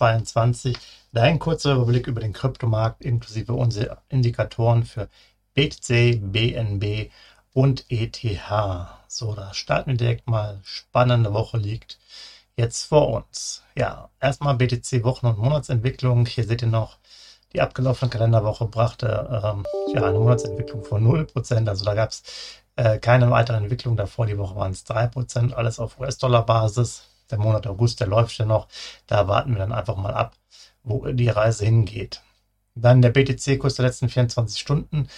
2022 dein kurzer Überblick über den Kryptomarkt inklusive unserer Indikatoren für BTC, BNB und ETH. So, da starten wir direkt mal. Spannende Woche liegt jetzt vor uns. Ja, erstmal BTC Wochen- und Monatsentwicklung. Hier seht ihr noch, die abgelaufene Kalenderwoche brachte ähm, ja, eine Monatsentwicklung von 0%. Also da gab es äh, keine weitere Entwicklung davor. Die Woche waren es 3%, alles auf US-Dollar-Basis der Monat August, der läuft ja noch. Da warten wir dann einfach mal ab, wo die Reise hingeht. Dann der BTC-Kurs der letzten 24 Stunden.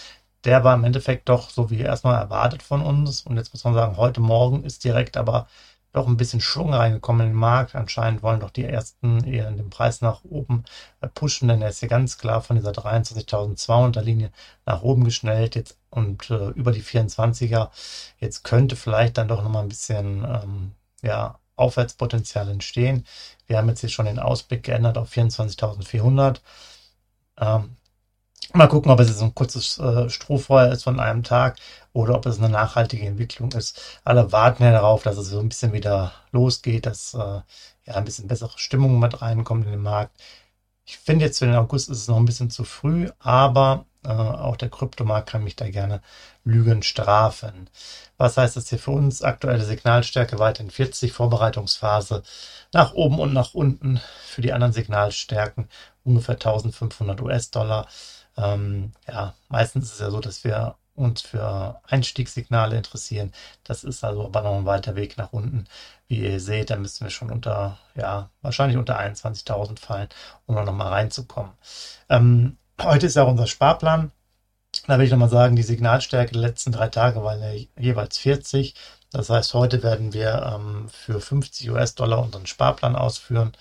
Der war im Endeffekt doch so wie erstmal erwartet von uns. Und jetzt muss man sagen, heute Morgen ist direkt aber doch ein bisschen Schwung reingekommen in den Markt. Anscheinend wollen doch die ersten eher den Preis nach oben äh, pushen, denn er ist hier ganz klar von dieser 23.200 Linie nach oben geschnellt jetzt und äh, über die 24er. Jetzt könnte vielleicht dann doch nochmal ein bisschen ähm, ja, Aufwärtspotenzial entstehen. Wir haben jetzt hier schon den Ausblick geändert auf 24.400. Ähm, mal gucken, ob es jetzt ein kurzes äh, Strohfeuer ist von einem Tag oder ob es eine nachhaltige Entwicklung ist. Alle warten ja darauf, dass es so ein bisschen wieder losgeht, dass äh, ja ein bisschen bessere Stimmung mit reinkommt in den Markt. Ich finde jetzt für den August ist es noch ein bisschen zu früh, aber äh, auch der Kryptomarkt kann mich da gerne Lügen strafen. Was heißt das hier für uns? Aktuelle Signalstärke weiterhin 40, Vorbereitungsphase nach oben und nach unten. Für die anderen Signalstärken ungefähr 1500 US-Dollar. Ähm, ja, meistens ist es ja so, dass wir uns für Einstiegssignale interessieren. Das ist also aber noch ein weiter Weg nach unten. Wie ihr seht, da müssen wir schon unter, ja, wahrscheinlich unter 21.000 fallen, um noch mal reinzukommen. Ähm, heute ist ja unser Sparplan. Da will ich nochmal sagen, die Signalstärke der letzten drei Tage war jeweils 40. Das heißt, heute werden wir ähm, für 50 US-Dollar unseren Sparplan ausführen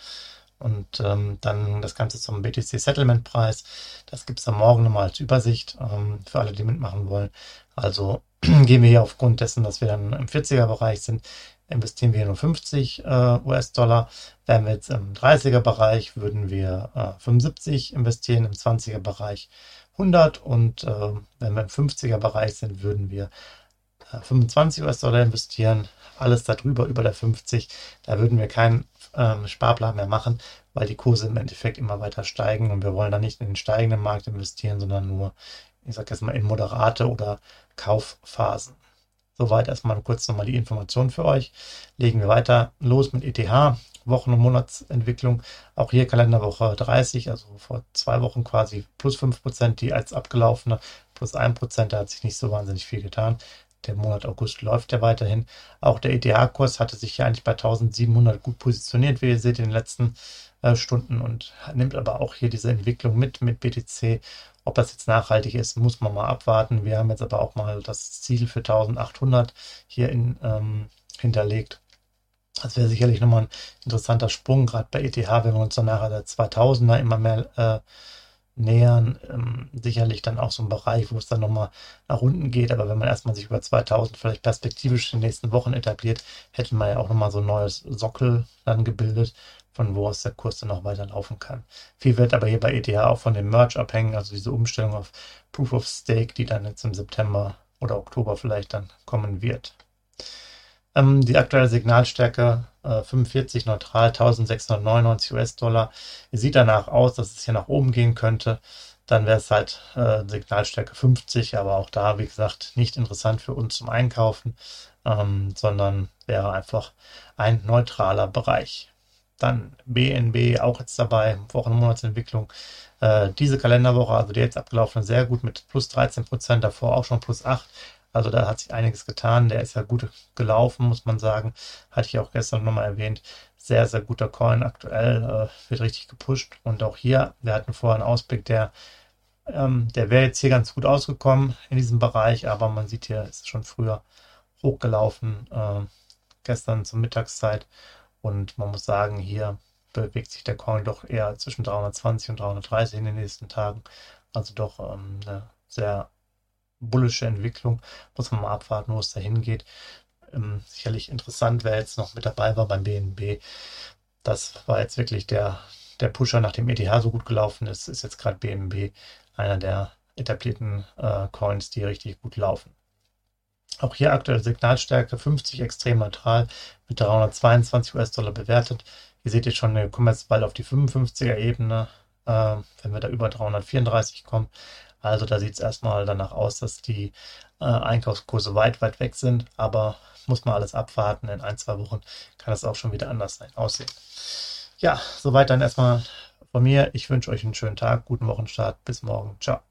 und ähm, dann das Ganze zum BTC Settlement Preis. Das gibt es dann morgen nochmal als Übersicht ähm, für alle, die mitmachen wollen. Also gehen wir hier aufgrund dessen, dass wir dann im 40er Bereich sind, investieren wir nur 50 äh, US-Dollar. Wären wir jetzt im 30er Bereich, würden wir äh, 75 investieren, im 20er Bereich 100 und äh, wenn wir im 50er Bereich sind, würden wir 25 äh, US-Dollar investieren. Alles darüber, über der 50, da würden wir keinen ähm, Sparplan mehr machen, weil die Kurse im Endeffekt immer weiter steigen und wir wollen da nicht in den steigenden Markt investieren, sondern nur, ich sage jetzt mal, in moderate oder Kaufphasen. Soweit erstmal kurz nochmal die Information für euch. Legen wir weiter los mit ETH. Wochen- und Monatsentwicklung. Auch hier Kalenderwoche 30, also vor zwei Wochen quasi plus 5%, die als abgelaufene plus 1%. Da hat sich nicht so wahnsinnig viel getan. Der Monat August läuft ja weiterhin. Auch der ETH-Kurs hatte sich ja eigentlich bei 1700 gut positioniert, wie ihr seht in den letzten äh, Stunden und nimmt aber auch hier diese Entwicklung mit, mit BTC. Ob das jetzt nachhaltig ist, muss man mal abwarten. Wir haben jetzt aber auch mal das Ziel für 1800 hier in, ähm, hinterlegt. Das wäre sicherlich nochmal ein interessanter Sprung, gerade bei ETH, wenn wir uns dann nachher der 2000er immer mehr äh, nähern. Ähm, sicherlich dann auch so ein Bereich, wo es dann nochmal nach unten geht. Aber wenn man erstmal sich über 2000 vielleicht perspektivisch in den nächsten Wochen etabliert, hätten wir ja auch nochmal so ein neues Sockel dann gebildet, von wo aus der Kurs dann noch weiter laufen kann. Viel wird aber hier bei ETH auch von dem Merge abhängen, also diese Umstellung auf Proof of Stake, die dann jetzt im September oder Oktober vielleicht dann kommen wird. Ähm, die aktuelle Signalstärke äh, 45 neutral, 1699 US-Dollar. Sieht danach aus, dass es hier nach oben gehen könnte. Dann wäre es halt äh, Signalstärke 50, aber auch da, wie gesagt, nicht interessant für uns zum Einkaufen, ähm, sondern wäre einfach ein neutraler Bereich. Dann BNB auch jetzt dabei, Wochen- und Monatsentwicklung. Äh, diese Kalenderwoche, also die jetzt abgelaufen, sehr gut mit plus 13 Prozent, davor auch schon plus 8. Also da hat sich einiges getan. Der ist ja gut gelaufen, muss man sagen. Hatte ich auch gestern nochmal erwähnt. Sehr, sehr guter Coin. Aktuell äh, wird richtig gepusht. Und auch hier, wir hatten vorher einen Ausblick, der, ähm, der wäre jetzt hier ganz gut ausgekommen in diesem Bereich. Aber man sieht hier, ist schon früher hochgelaufen. Äh, gestern zur Mittagszeit. Und man muss sagen, hier bewegt sich der Coin doch eher zwischen 320 und 330 in den nächsten Tagen. Also doch ähm, eine sehr bullische Entwicklung. Muss man mal abwarten, wo es dahin geht. Ähm, sicherlich interessant, wer jetzt noch mit dabei war beim BNB. Das war jetzt wirklich der, der Pusher, nachdem ETH so gut gelaufen ist, ist jetzt gerade BNB einer der etablierten äh, Coins, die richtig gut laufen. Auch hier aktuelle Signalstärke 50 extrem neutral mit 322 US-Dollar bewertet. Hier seht ihr schon, wir kommen jetzt bald auf die 55er Ebene, äh, wenn wir da über 334 kommen. Also da sieht es erstmal danach aus, dass die äh, Einkaufskurse weit, weit weg sind, aber muss man alles abwarten. In ein, zwei Wochen kann es auch schon wieder anders sein, aussehen. Ja, soweit dann erstmal von mir. Ich wünsche euch einen schönen Tag, guten Wochenstart. Bis morgen. Ciao.